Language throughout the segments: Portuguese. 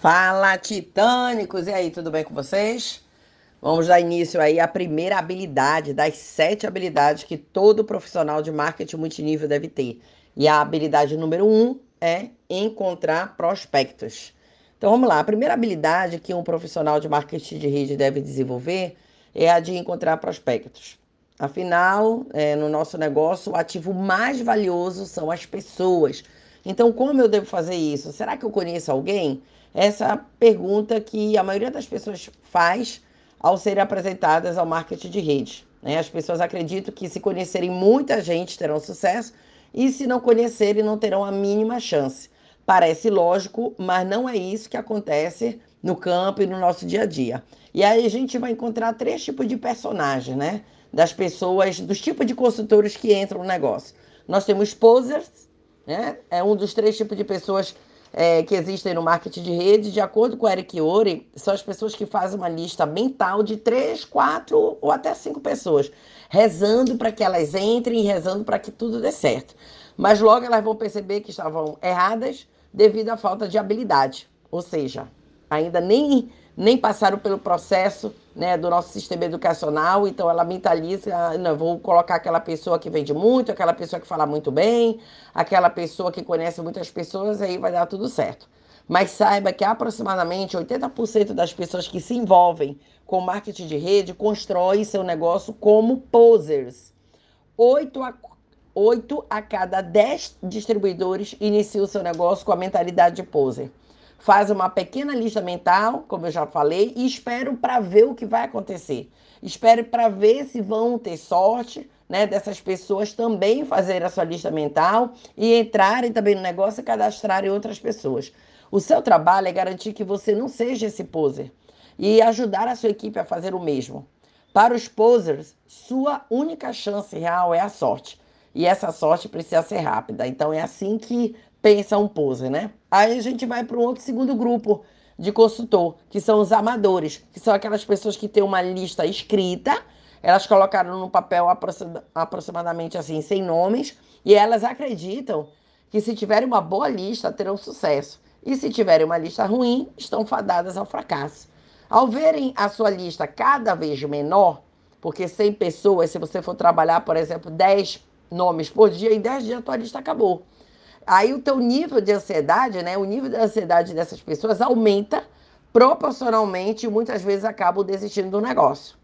Fala, titânicos! E aí, tudo bem com vocês? Vamos dar início aí à primeira habilidade das sete habilidades que todo profissional de marketing multinível deve ter. E a habilidade número um é encontrar prospectos. Então vamos lá, a primeira habilidade que um profissional de marketing de rede deve desenvolver é a de encontrar prospectos. Afinal, é, no nosso negócio, o ativo mais valioso são as pessoas. Então, como eu devo fazer isso? Será que eu conheço alguém? essa pergunta que a maioria das pessoas faz ao serem apresentadas ao marketing de rede. Né? As pessoas acreditam que se conhecerem muita gente terão sucesso e se não conhecerem não terão a mínima chance. Parece lógico, mas não é isso que acontece no campo e no nosso dia a dia. E aí a gente vai encontrar três tipos de personagens, né? Das pessoas, dos tipos de consultores que entram no negócio. Nós temos posers, né? É um dos três tipos de pessoas é, que existem no marketing de rede, de acordo com Eric Ori, são as pessoas que fazem uma lista mental de três, quatro ou até cinco pessoas, rezando para que elas entrem e rezando para que tudo dê certo. Mas logo elas vão perceber que estavam erradas devido à falta de habilidade, ou seja, ainda nem nem passaram pelo processo né, do nosso sistema educacional, então ela mentaliza, ah, não, vou colocar aquela pessoa que vende muito, aquela pessoa que fala muito bem, aquela pessoa que conhece muitas pessoas, aí vai dar tudo certo. Mas saiba que aproximadamente 80% das pessoas que se envolvem com marketing de rede constroem seu negócio como posers. 8 a, 8 a cada 10 distribuidores iniciam seu negócio com a mentalidade de poser faz uma pequena lista mental, como eu já falei, e espero para ver o que vai acontecer. Espero para ver se vão ter sorte, né, dessas pessoas também fazerem a sua lista mental e entrarem também no negócio e cadastrarem outras pessoas. O seu trabalho é garantir que você não seja esse poser e ajudar a sua equipe a fazer o mesmo. Para os posers, sua única chance real é a sorte. E essa sorte precisa ser rápida. Então é assim que pensa um poser, né? Aí a gente vai para um outro segundo grupo de consultor, que são os amadores, que são aquelas pessoas que têm uma lista escrita, elas colocaram no papel aproximadamente assim, 100 nomes, e elas acreditam que se tiverem uma boa lista, terão sucesso. E se tiverem uma lista ruim, estão fadadas ao fracasso. Ao verem a sua lista cada vez menor, porque 100 pessoas, se você for trabalhar, por exemplo, 10 nomes por dia, em 10 dias a tua lista acabou. Aí o teu nível de ansiedade, né? O nível de ansiedade dessas pessoas aumenta proporcionalmente e muitas vezes acabam desistindo do negócio.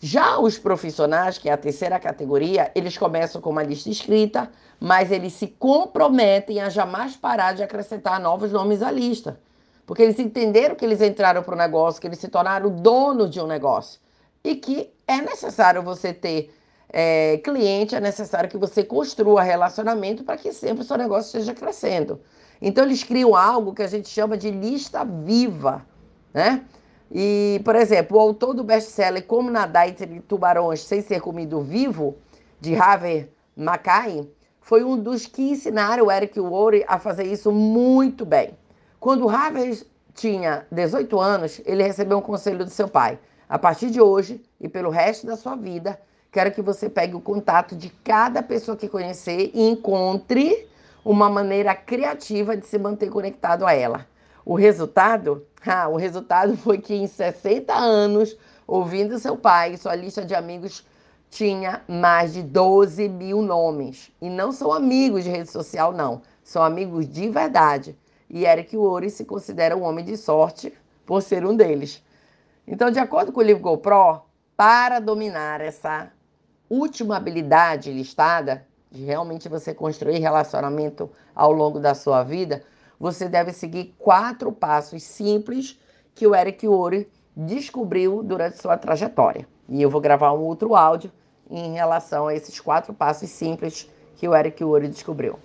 Já os profissionais, que é a terceira categoria, eles começam com uma lista escrita, mas eles se comprometem a jamais parar de acrescentar novos nomes à lista. Porque eles entenderam que eles entraram para o negócio, que eles se tornaram dono de um negócio. E que é necessário você ter é, cliente, é necessário que você construa relacionamento para que sempre o seu negócio esteja crescendo. Então, eles criam algo que a gente chama de lista viva, né? E, por exemplo, o autor do best-seller Como Nadar Entre Tubarões Sem Ser Comido Vivo, de Harvey Mackay, foi um dos que ensinaram o Eric Worre a fazer isso muito bem. Quando o Harvey tinha 18 anos, ele recebeu um conselho do seu pai. A partir de hoje e pelo resto da sua vida, Quero que você pegue o contato de cada pessoa que conhecer e encontre uma maneira criativa de se manter conectado a ela. O resultado? Ah, o resultado foi que em 60 anos, ouvindo seu pai, sua lista de amigos tinha mais de 12 mil nomes. E não são amigos de rede social, não. São amigos de verdade. E Eric Worre se considera um homem de sorte por ser um deles. Então, de acordo com o livro GoPro, para dominar essa última habilidade listada, de realmente você construir relacionamento ao longo da sua vida, você deve seguir quatro passos simples que o Eric Ori descobriu durante sua trajetória. E eu vou gravar um outro áudio em relação a esses quatro passos simples que o Eric Ori descobriu.